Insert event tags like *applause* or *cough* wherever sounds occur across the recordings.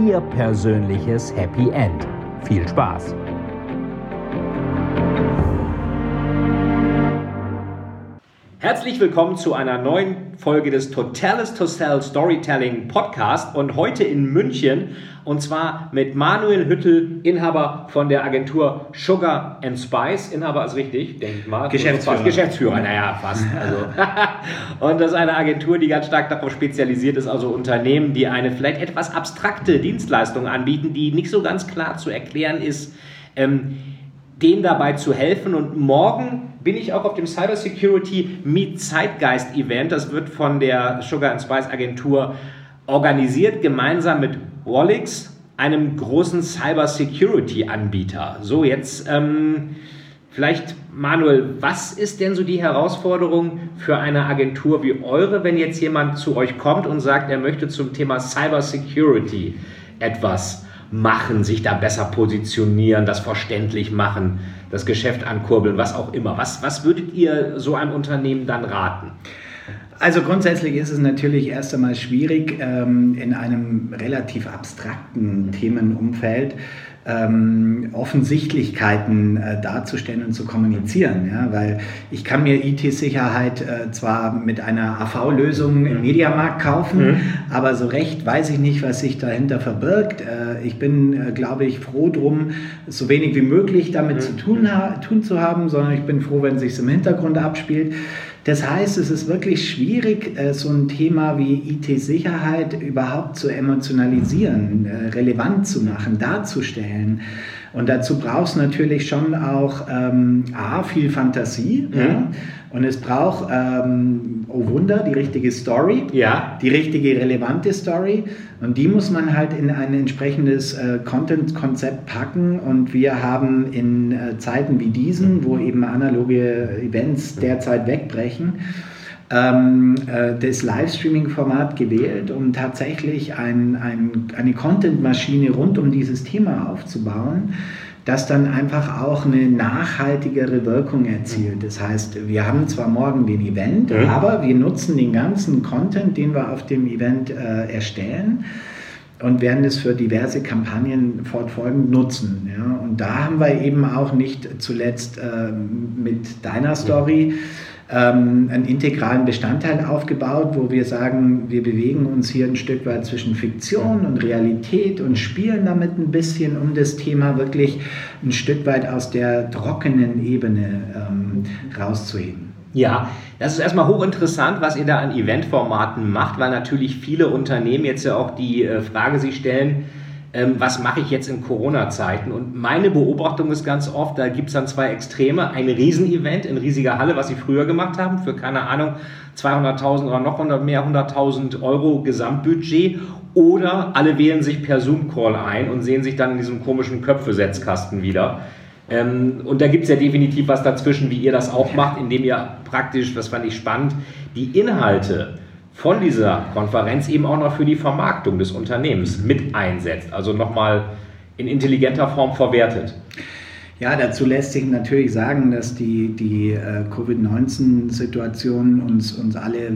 Ihr persönliches Happy End. Viel Spaß! Herzlich willkommen zu einer neuen Folge des Totalis to Sell Storytelling Podcast und heute in München und zwar mit Manuel Hüttel, Inhaber von der Agentur Sugar and Spice. Inhaber ist richtig, denke ich mal. Geschäftsführer. Geschäftsführer, naja, fast. Also. *laughs* und das ist eine Agentur, die ganz stark darauf spezialisiert ist, also Unternehmen, die eine vielleicht etwas abstrakte Dienstleistung anbieten, die nicht so ganz klar zu erklären ist. Ähm, denen dabei zu helfen. Und morgen bin ich auch auf dem Cybersecurity Meet Zeitgeist Event. Das wird von der Sugar and Spice Agentur organisiert, gemeinsam mit Wallix, einem großen Cybersecurity-Anbieter. So, jetzt ähm, vielleicht, Manuel, was ist denn so die Herausforderung für eine Agentur wie eure, wenn jetzt jemand zu euch kommt und sagt, er möchte zum Thema Cybersecurity etwas machen, sich da besser positionieren, das verständlich machen, das Geschäft ankurbeln, was auch immer. Was, was würdet ihr so einem Unternehmen dann raten? Also grundsätzlich ist es natürlich erst einmal schwierig, ähm, in einem relativ abstrakten Themenumfeld ähm, Offensichtlichkeiten äh, darzustellen und zu kommunizieren. Ja? Weil ich kann mir IT-Sicherheit äh, zwar mit einer AV-Lösung im Mediamarkt kaufen, mhm. aber so recht weiß ich nicht, was sich dahinter verbirgt. Äh, ich bin, äh, glaube ich, froh drum, so wenig wie möglich damit mhm. zu tun, tun zu haben, sondern ich bin froh, wenn es sich im Hintergrund abspielt. Das heißt, es ist wirklich schwierig, äh, so ein Thema wie IT-Sicherheit überhaupt zu emotionalisieren, äh, relevant zu machen, darzustellen. Und dazu brauchst du natürlich schon auch ähm, A, viel Fantasie. Mhm. Ja? Und es braucht, ähm, oh Wunder, die richtige Story, ja. die richtige relevante Story. Und die muss man halt in ein entsprechendes äh, Content-Konzept packen. Und wir haben in äh, Zeiten wie diesen, wo eben analoge Events derzeit wegbrechen, ähm, äh, das Livestreaming-Format gewählt, um tatsächlich ein, ein, eine Content-Maschine rund um dieses Thema aufzubauen das dann einfach auch eine nachhaltigere Wirkung erzielt. Das heißt, wir haben zwar morgen den Event, mhm. aber wir nutzen den ganzen Content, den wir auf dem Event äh, erstellen und werden es für diverse Kampagnen fortfolgend nutzen. Ja? Und da haben wir eben auch nicht zuletzt äh, mit deiner Story mhm ähm, einen integralen Bestandteil aufgebaut, wo wir sagen, wir bewegen uns hier ein Stück weit zwischen Fiktion und Realität und spielen damit ein bisschen, um das Thema wirklich ein Stück weit aus der trockenen Ebene ähm, rauszuheben. Ja, das ist erstmal hochinteressant, was ihr da an Eventformaten macht, weil natürlich viele Unternehmen jetzt ja auch die äh, Frage sich stellen, ähm, was mache ich jetzt in Corona-Zeiten? Und meine Beobachtung ist ganz oft, da gibt es dann zwei Extreme. Ein Riesenevent in riesiger Halle, was sie früher gemacht haben, für keine Ahnung, 200.000 oder noch mehr 100.000 Euro Gesamtbudget. Oder alle wählen sich per Zoom-Call ein und sehen sich dann in diesem komischen Köpfesetzkasten wieder. Ähm, und da gibt es ja definitiv was dazwischen, wie ihr das auch macht, indem ihr praktisch, das fand ich spannend, die Inhalte von dieser Konferenz eben auch noch für die Vermarktung des Unternehmens mit einsetzt. Also nochmal in intelligenter Form verwertet. Ja, dazu lässt sich natürlich sagen, dass die, die äh, Covid-19-Situation uns, uns alle äh,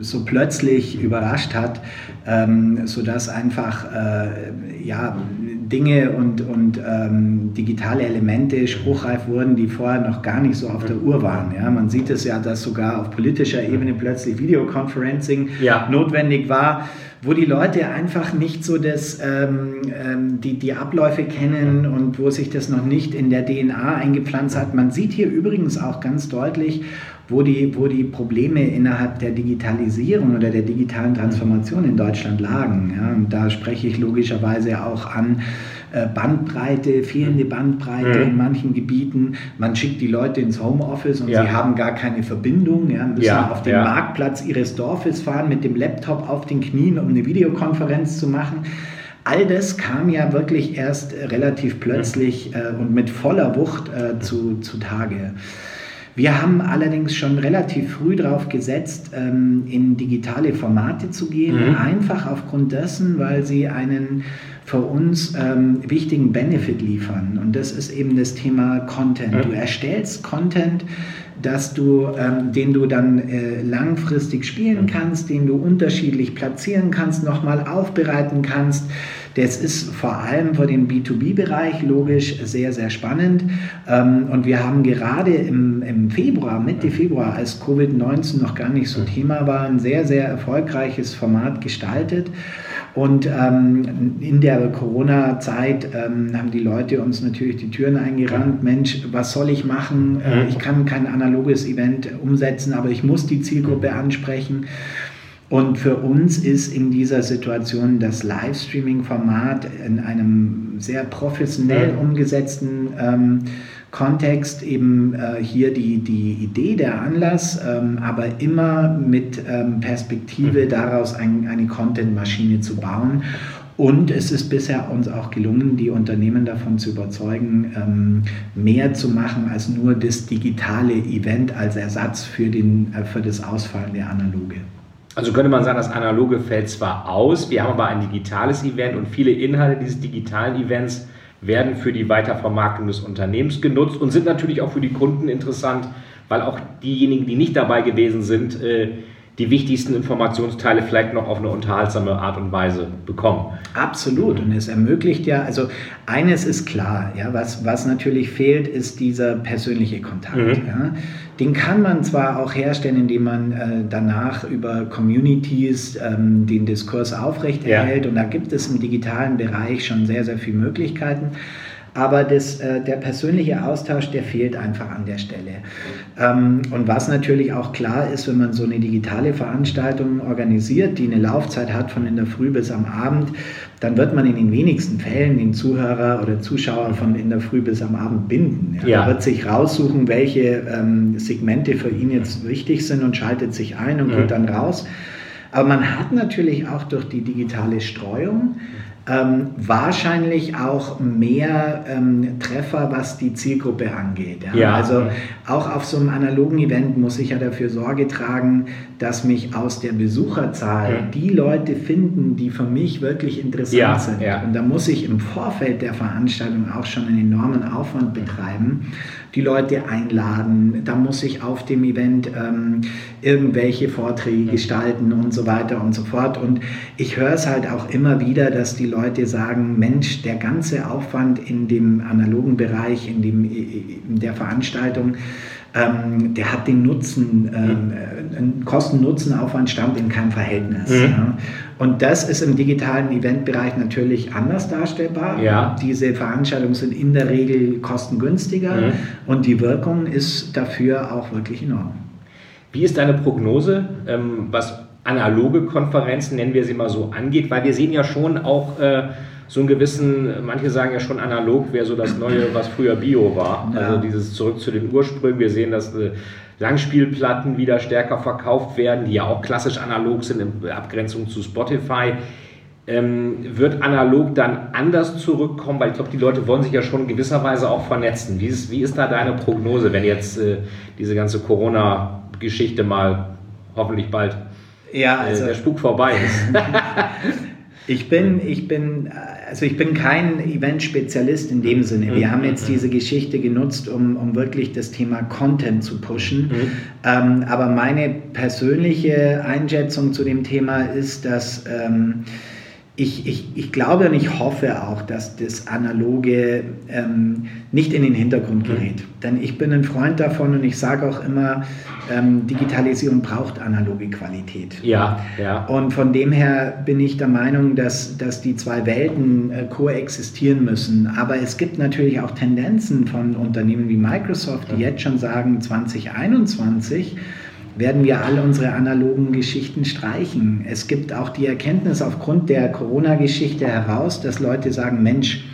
so plötzlich überrascht hat, ähm, sodass einfach äh, ja, Dinge und, und ähm, digitale Elemente spruchreif wurden, die vorher noch gar nicht so auf der Uhr waren. Ja? Man sieht es ja, dass sogar auf politischer Ebene plötzlich Videoconferencing ja. notwendig war wo die Leute einfach nicht so das, ähm, ähm, die, die Abläufe kennen und wo sich das noch nicht in der DNA eingepflanzt hat. Man sieht hier übrigens auch ganz deutlich, wo die, wo die Probleme innerhalb der Digitalisierung oder der digitalen Transformation in Deutschland lagen. Ja, und da spreche ich logischerweise auch an Bandbreite, fehlende Bandbreite mhm. in manchen Gebieten. Man schickt die Leute ins Homeoffice und ja. sie haben gar keine Verbindung, ja, müssen ja, auf den. Marktplatz ihres Dorfes fahren mit dem Laptop auf den Knien, um eine Videokonferenz zu machen. All das kam ja wirklich erst relativ plötzlich äh, und mit voller Wucht äh, zu, zu Tage. Wir haben allerdings schon relativ früh darauf gesetzt, ähm, in digitale Formate zu gehen, mhm. einfach aufgrund dessen, weil sie einen für uns ähm, wichtigen Benefit liefern. Und das ist eben das Thema Content. Du erstellst Content, dass du, ähm, den du dann äh, langfristig spielen kannst, den du unterschiedlich platzieren kannst, nochmal aufbereiten kannst. Das ist vor allem für den B2B-Bereich logisch sehr, sehr spannend. Ähm, und wir haben gerade im, im Februar, Mitte Februar, als Covid-19 noch gar nicht so. Thema war, ein sehr, sehr erfolgreiches Format gestaltet. Und ähm, in der Corona-Zeit ähm, haben die Leute uns natürlich die Türen eingerannt. Mensch, was soll ich machen? Äh, ich kann kein analoges Event umsetzen, aber ich muss die Zielgruppe ansprechen. Und für uns ist in dieser Situation das Livestreaming-Format in einem sehr professionell umgesetzten ähm, Kontext eben äh, hier die, die Idee, der Anlass, ähm, aber immer mit ähm, Perspektive mhm. daraus ein, eine Content-Maschine zu bauen. Und es ist bisher uns auch gelungen, die Unternehmen davon zu überzeugen, ähm, mehr zu machen als nur das digitale Event als Ersatz für, den, äh, für das Ausfallen der Analoge. Also könnte man sagen, das Analoge fällt zwar aus, wir haben aber ein digitales Event und viele Inhalte dieses digitalen Events werden für die Weitervermarktung des Unternehmens genutzt und sind natürlich auch für die Kunden interessant, weil auch diejenigen, die nicht dabei gewesen sind, äh, die wichtigsten Informationsteile vielleicht noch auf eine unterhaltsame Art und Weise bekommen. Absolut. Und es ermöglicht ja, also eines ist klar, ja, was, was natürlich fehlt, ist dieser persönliche Kontakt. Mhm. Ja. Den kann man zwar auch herstellen, indem man äh, danach über Communities ähm, den Diskurs aufrechterhält. Ja. Und da gibt es im digitalen Bereich schon sehr, sehr viele Möglichkeiten aber das, äh, der persönliche Austausch, der fehlt einfach an der Stelle. Ähm, und was natürlich auch klar ist, wenn man so eine digitale Veranstaltung organisiert, die eine Laufzeit hat von in der Früh bis am Abend, dann wird man in den wenigsten Fällen den Zuhörer oder Zuschauer von in der Früh bis am Abend binden. Ja. Ja. Er wird sich raussuchen, welche ähm, Segmente für ihn jetzt wichtig sind und schaltet sich ein und ja. geht dann raus. Aber man hat natürlich auch durch die digitale Streuung ähm, wahrscheinlich auch mehr ähm, Treffer, was die Zielgruppe angeht. Ja? Ja. Also auch auf so einem analogen Event muss ich ja dafür Sorge tragen, dass mich aus der Besucherzahl ja. die Leute finden, die für mich wirklich interessant ja. sind. Und da muss ich im Vorfeld der Veranstaltung auch schon einen enormen Aufwand betreiben die Leute einladen, da muss ich auf dem Event ähm, irgendwelche Vorträge gestalten und so weiter und so fort. Und ich höre es halt auch immer wieder, dass die Leute sagen, Mensch, der ganze Aufwand in dem analogen Bereich, in, dem, in der Veranstaltung, ähm, der hat den Nutzen, ähm, äh, ein Kosten-Nutzen-Aufwand stammt in keinem Verhältnis. Mhm. Ja. Und das ist im digitalen Eventbereich natürlich anders darstellbar. Ja. Diese Veranstaltungen sind in der Regel kostengünstiger mhm. und die Wirkung ist dafür auch wirklich enorm. Wie ist deine Prognose, ähm, was analoge Konferenzen, nennen wir sie mal so, angeht? Weil wir sehen ja schon auch äh, so einen gewissen, manche sagen ja schon analog wäre so das Neue, was früher Bio war. Ja. Also dieses zurück zu den Ursprüngen. Wir sehen, dass äh, Langspielplatten wieder stärker verkauft werden, die ja auch klassisch analog sind in Abgrenzung zu Spotify. Ähm, wird analog dann anders zurückkommen? Weil ich glaube, die Leute wollen sich ja schon in gewisser Weise auch vernetzen. Wie ist, wie ist da deine Prognose, wenn jetzt äh, diese ganze Corona-Geschichte mal hoffentlich bald ja, äh, also, der Spuk vorbei ist? *laughs* *laughs* Ich bin, ich bin, also ich bin kein Event-Spezialist in dem Sinne. Wir mhm. haben jetzt diese Geschichte genutzt, um, um wirklich das Thema Content zu pushen. Mhm. Ähm, aber meine persönliche Einschätzung zu dem Thema ist, dass ähm, ich, ich, ich glaube und ich hoffe auch, dass das Analoge ähm, nicht in den Hintergrund mhm. gerät. Mhm. Denn ich bin ein Freund davon und ich sage auch immer, ähm, Digitalisierung braucht analoge Qualität. Ja, ja. Und von dem her bin ich der Meinung, dass, dass die zwei Welten äh, koexistieren müssen. Aber es gibt natürlich auch Tendenzen von Unternehmen wie Microsoft, die jetzt schon sagen, 2021 werden wir alle unsere analogen Geschichten streichen. Es gibt auch die Erkenntnis aufgrund der Corona-Geschichte heraus, dass Leute sagen, Mensch,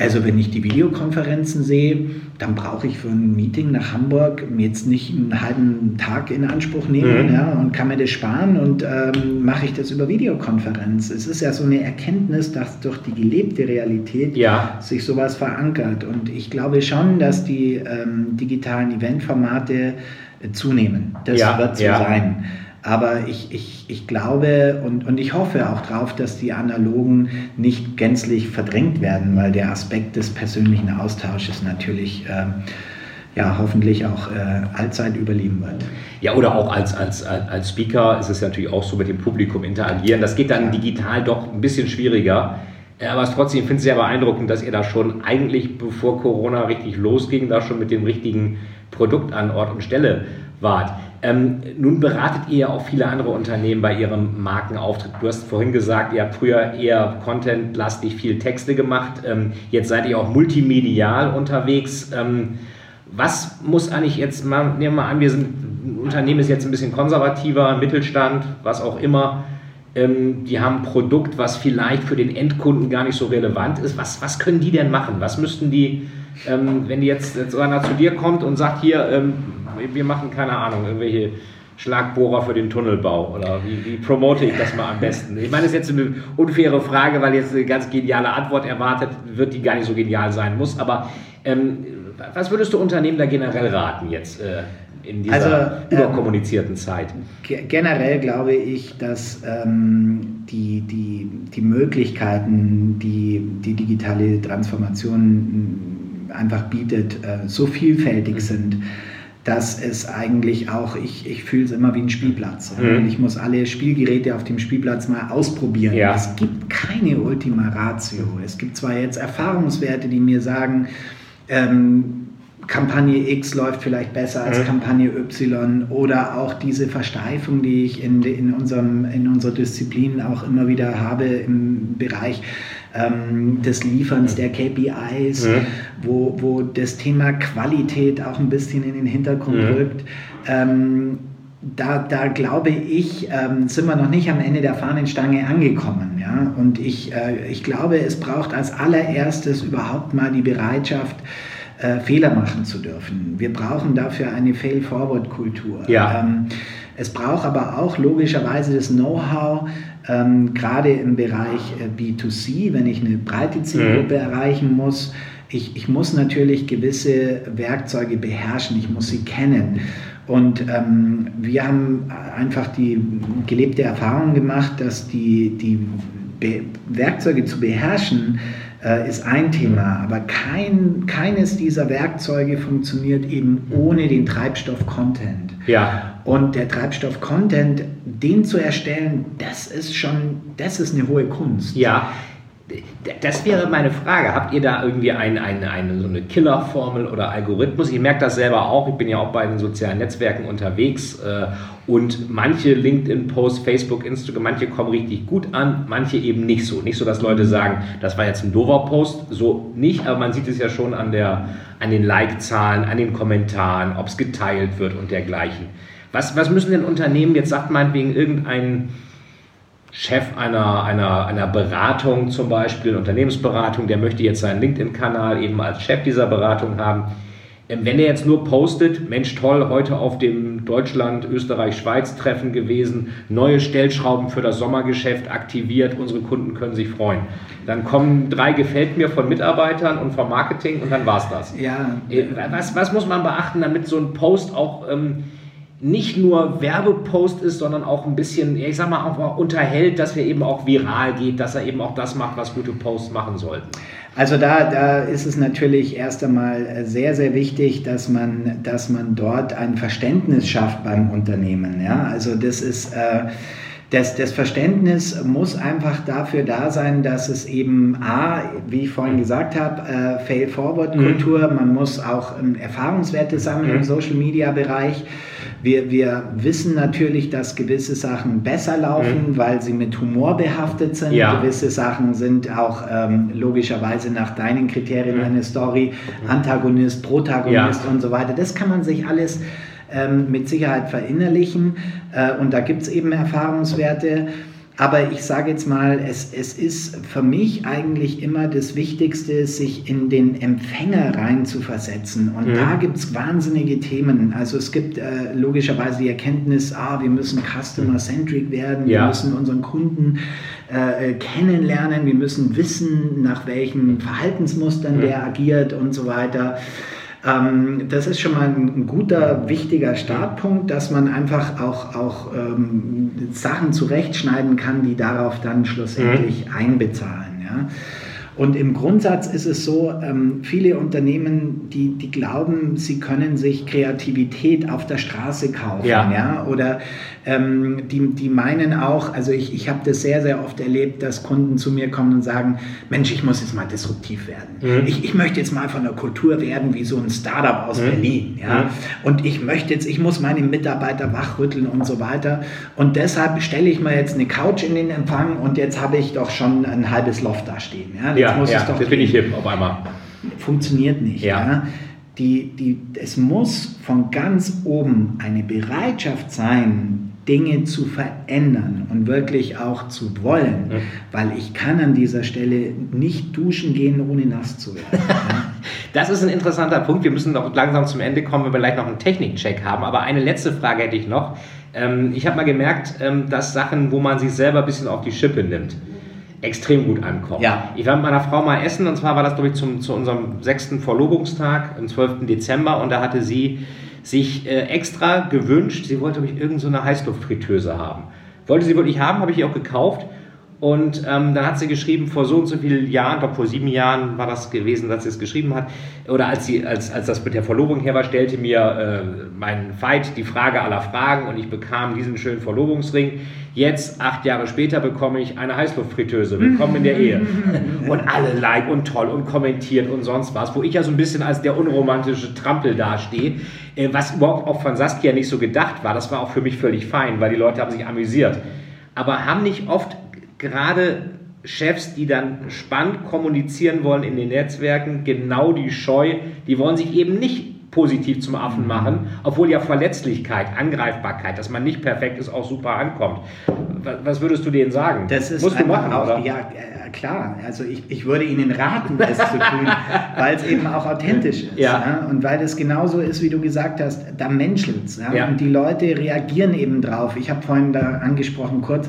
Also wenn ich die Videokonferenzen sehe, dann brauche ich für ein Meeting nach Hamburg jetzt nicht einen halben Tag in Anspruch nehmen mhm. ja, und kann mir das sparen und ähm, mache ich das über Videokonferenz. Es ist ja so eine Erkenntnis, dass durch die gelebte Realität ja. sich sowas verankert. Und ich glaube schon, dass die ähm, digitalen Eventformate zunehmen. Das ja, wird so ja. sein. Aber ich, ich, ich glaube und, und ich hoffe auch darauf, dass die analogen nicht gänzlich verdrängt werden, weil der Aspekt des persönlichen Austausches natürlich äh, ja, hoffentlich auch äh, allzeit überleben wird. Ja, oder auch als, als, als Speaker ist es natürlich auch so mit dem Publikum interagieren. Das geht dann ja. digital doch ein bisschen schwieriger. Aber es trotzdem finde ich sehr beeindruckend, dass ihr da schon eigentlich, bevor Corona richtig losging, da schon mit dem richtigen Produkt an Ort und Stelle wart. Ähm, nun beratet ihr ja auch viele andere Unternehmen bei ihrem Markenauftritt. Du hast vorhin gesagt, ihr habt früher eher contentlastig viel Texte gemacht. Ähm, jetzt seid ihr auch multimedial unterwegs. Ähm, was muss eigentlich jetzt, mal, nehmen wir mal an, wir sind, ein Unternehmen ist jetzt ein bisschen konservativer, Mittelstand, was auch immer. Ähm, die haben ein Produkt, was vielleicht für den Endkunden gar nicht so relevant ist. Was, was können die denn machen? Was müssten die, ähm, wenn jetzt, jetzt einer zu dir kommt und sagt, hier, ähm, wir machen keine Ahnung, irgendwelche Schlagbohrer für den Tunnelbau oder wie, wie promote ich das mal am besten? Ich meine, das ist jetzt eine unfaire Frage, weil jetzt eine ganz geniale Antwort erwartet wird, die gar nicht so genial sein muss. Aber ähm, was würdest du Unternehmen da generell raten jetzt äh, in dieser also, überkommunizierten ähm, Zeit? Generell glaube ich, dass ähm, die, die, die Möglichkeiten, die die digitale Transformation einfach bietet, äh, so vielfältig mhm. sind dass es eigentlich auch, ich, ich fühle es immer wie ein Spielplatz. Mhm. Ich muss alle Spielgeräte auf dem Spielplatz mal ausprobieren. Ja. Es gibt keine Ultima Ratio. Es gibt zwar jetzt Erfahrungswerte, die mir sagen, ähm, Kampagne X läuft vielleicht besser als mhm. Kampagne Y oder auch diese Versteifung, die ich in, in, unserem, in unserer Disziplin auch immer wieder habe im Bereich ähm, des Lieferns der KPIs, mhm. wo, wo das Thema Qualität auch ein bisschen in den Hintergrund mhm. rückt. Ähm, da, da glaube ich, ähm, sind wir noch nicht am Ende der Fahnenstange angekommen. Ja? Und ich, äh, ich glaube, es braucht als allererstes überhaupt mal die Bereitschaft, äh, Fehler machen zu dürfen. Wir brauchen dafür eine Fail-Forward-Kultur. Ja. Ähm, es braucht aber auch logischerweise das Know-how, ähm, gerade im Bereich äh, B2C, wenn ich eine breite Zielgruppe mhm. erreichen muss. Ich, ich muss natürlich gewisse Werkzeuge beherrschen, ich muss sie kennen. Und ähm, wir haben einfach die gelebte Erfahrung gemacht, dass die, die Be Werkzeuge zu beherrschen, äh, ist ein Thema, aber kein, keines dieser Werkzeuge funktioniert eben ohne den Treibstoff Content. Ja. Und der Treibstoff Content, den zu erstellen, das ist schon, das ist eine hohe Kunst. Ja. Das wäre meine Frage. Habt ihr da irgendwie eine, eine, eine, so eine Killerformel oder Algorithmus? Ich merke das selber auch. Ich bin ja auch bei den sozialen Netzwerken unterwegs äh, und manche LinkedIn-Posts, Facebook, Instagram, manche kommen richtig gut an, manche eben nicht so. Nicht so, dass Leute sagen, das war jetzt ein doofer Post, so nicht, aber man sieht es ja schon an, der, an den Like-Zahlen, an den Kommentaren, ob es geteilt wird und dergleichen. Was, was müssen denn Unternehmen, jetzt sagt meinetwegen irgendein Chef einer, einer, einer Beratung zum Beispiel, Unternehmensberatung, der möchte jetzt seinen LinkedIn-Kanal eben als Chef dieser Beratung haben. Ähm, wenn er jetzt nur postet, Mensch toll, heute auf dem Deutschland, Österreich, Schweiz Treffen gewesen, neue Stellschrauben für das Sommergeschäft aktiviert, unsere Kunden können sich freuen. Dann kommen drei gefällt mir von Mitarbeitern und vom Marketing und dann war es das. Ja. Äh, was, was muss man beachten, damit so ein Post auch ähm, nicht nur Werbepost ist, sondern auch ein bisschen, ich sag mal, auch unterhält, dass er eben auch viral geht, dass er eben auch das macht, was gute Posts machen sollten. Also da, da ist es natürlich erst einmal sehr, sehr wichtig, dass man, dass man dort ein Verständnis schafft beim Unternehmen. Ja? Also das ist... Äh, das, das Verständnis muss einfach dafür da sein, dass es eben A, wie ich vorhin gesagt habe, äh, Fail-Forward-Kultur, mhm. man muss auch ähm, Erfahrungswerte sammeln mhm. im Social-Media-Bereich. Wir, wir wissen natürlich, dass gewisse Sachen besser laufen, mhm. weil sie mit Humor behaftet sind. Ja. Gewisse Sachen sind auch ähm, logischerweise nach deinen Kriterien mhm. eine Story, mhm. Antagonist, Protagonist ja. und so weiter. Das kann man sich alles ähm, mit Sicherheit verinnerlichen. Äh, und da gibt es eben Erfahrungswerte. Aber ich sage jetzt mal, es, es ist für mich eigentlich immer das Wichtigste, sich in den Empfänger rein zu versetzen. Und mhm. da gibt es wahnsinnige Themen. Also es gibt äh, logischerweise die Erkenntnis, ah, wir müssen customer-centric werden, ja. wir müssen unseren Kunden äh, kennenlernen, wir müssen wissen, nach welchen Verhaltensmustern mhm. der agiert und so weiter. Ähm, das ist schon mal ein, guter, wichtiger Startpunkt, dass man einfach auch, auch ähm, Sachen zurechtschneiden kann, die darauf dann schlussendlich mhm. einbezahlen. Ja? Und im Grundsatz ist es so, ähm, viele Unternehmen, die, die glauben, sie können sich Kreativität auf der Straße kaufen. Ja. ja? Oder ähm, die, die meinen auch, also ich, ich habe das sehr, sehr oft erlebt, dass Kunden zu mir kommen und sagen, Mensch, ich muss jetzt mal disruptiv werden. Mhm. Ich, ich möchte jetzt mal von der Kultur werden wie so ein Startup aus mhm. Berlin. Ja? Mhm. Und ich möchte jetzt, ich muss meine Mitarbeiter wachrütteln und so weiter. Und deshalb stelle ich mir jetzt eine Couch in den Empfang und jetzt habe ich doch schon ein halbes Loft da stehen. Ja? ja ja, muss ja, es doch. Das bin ich hip auf einmal. Funktioniert nicht. Ja. ja. Die, die, es muss von ganz oben eine Bereitschaft sein, Dinge zu verändern und wirklich auch zu wollen, ja. weil ich kann an dieser Stelle nicht duschen gehen, ohne nass zu werden. *laughs* das ist ein interessanter Punkt. Wir müssen noch langsam zum Ende kommen, wenn wir vielleicht noch einen Technikcheck haben. Aber eine letzte Frage hätte ich noch. Ähm, ich habe mal gemerkt, ähm, dass Sachen, wo man sich selber ein bisschen auf die Schippe nimmt, extrem gut ankommen. Ja. Ich war mit meiner Frau mal essen und zwar war das, glaube ich, zum, zu unserem sechsten Verlobungstag am 12. Dezember und da hatte sie sich äh, extra gewünscht, sie wollte, glaube ich, irgendeine so Heißluftfritteuse haben. Wollte sie wirklich haben, habe ich ihr auch gekauft und ähm, dann hat sie geschrieben, vor so und so vielen Jahren, glaube vor sieben Jahren war das gewesen, dass sie es geschrieben hat, oder als, sie, als, als das mit der Verlobung her war, stellte mir äh, mein Veit die Frage aller Fragen und ich bekam diesen schönen Verlobungsring. Jetzt, acht Jahre später, bekomme ich eine Heißluftfritteuse. Willkommen in der Ehe. *laughs* Und alle like und toll und kommentiert und sonst was, wo ich ja so ein bisschen als der unromantische Trampel dastehe, äh, was überhaupt auch von Saskia nicht so gedacht war. Das war auch für mich völlig fein, weil die Leute haben sich amüsiert. Aber haben nicht oft gerade Chefs, die dann spannend kommunizieren wollen in den Netzwerken, genau die Scheu, die wollen sich eben nicht positiv zum Affen mhm. machen, obwohl ja Verletzlichkeit, Angreifbarkeit, dass man nicht perfekt ist, auch super ankommt. Was würdest du denen sagen? Das ist Musst du machen, auch, oder? Ja, äh, klar. Also ich, ich würde ihnen raten, es zu tun, *laughs* weil es eben auch authentisch ist. Ja. ja. Und weil es genauso ist, wie du gesagt hast, da menschelt es. Ja? ja? Und die Leute reagieren eben drauf. Ich habe vorhin da angesprochen kurz,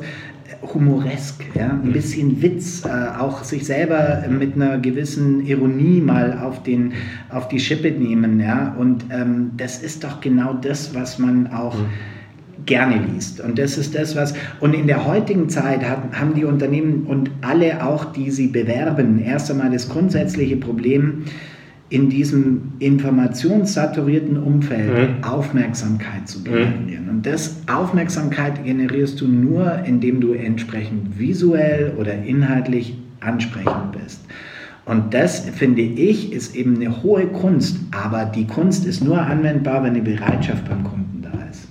humoresk, ja? ein mhm. bisschen Witz, äh, auch sich selber mit einer gewissen Ironie mal auf, den, auf die Schippe nehmen. Ja? Und ähm, das ist doch genau das, was man auch mhm. gerne liest. Und das ist das, was, und in der heutigen Zeit hat, haben die Unternehmen und alle auch, die sie bewerben, erst einmal das grundsätzliche Problem, in diesem informationssaturierten Umfeld mhm. Aufmerksamkeit zu generieren. Mhm. Und das Aufmerksamkeit generierst du nur, indem du entsprechend visuell oder inhaltlich ansprechend bist. Und das, finde ich, ist eben eine hohe Kunst. Aber die Kunst ist nur anwendbar, wenn eine Bereitschaft beim Kunden da ist.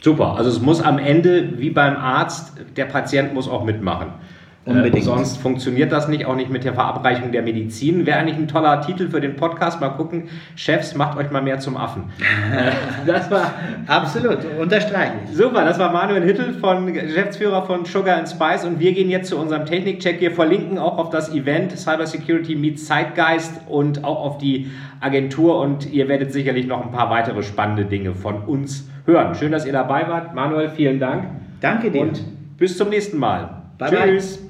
Super. Also es muss am Ende, wie beim Arzt, der Patient muss auch mitmachen. Unbedingt. Äh, sonst funktioniert das nicht, auch nicht mit der Verabreichung der Medizin. Wäre eigentlich ein toller Titel für den Podcast. Mal gucken, Chefs, macht euch mal mehr zum Affen. Äh, *laughs* das war absolut, unterstreiche ich. Super, das war Manuel Hittel, von, Geschäftsführer von Sugar and Spice und wir gehen jetzt zu unserem Technikcheck. Wir verlinken auch auf das Event Cybersecurity Meets Zeitgeist und auch auf die Agentur und ihr werdet sicherlich noch ein paar weitere spannende Dinge von uns hören. Schön, dass ihr dabei wart. Manuel, vielen Dank. Danke dir. Und bis zum nächsten Mal. Bye Tschüss. Bye.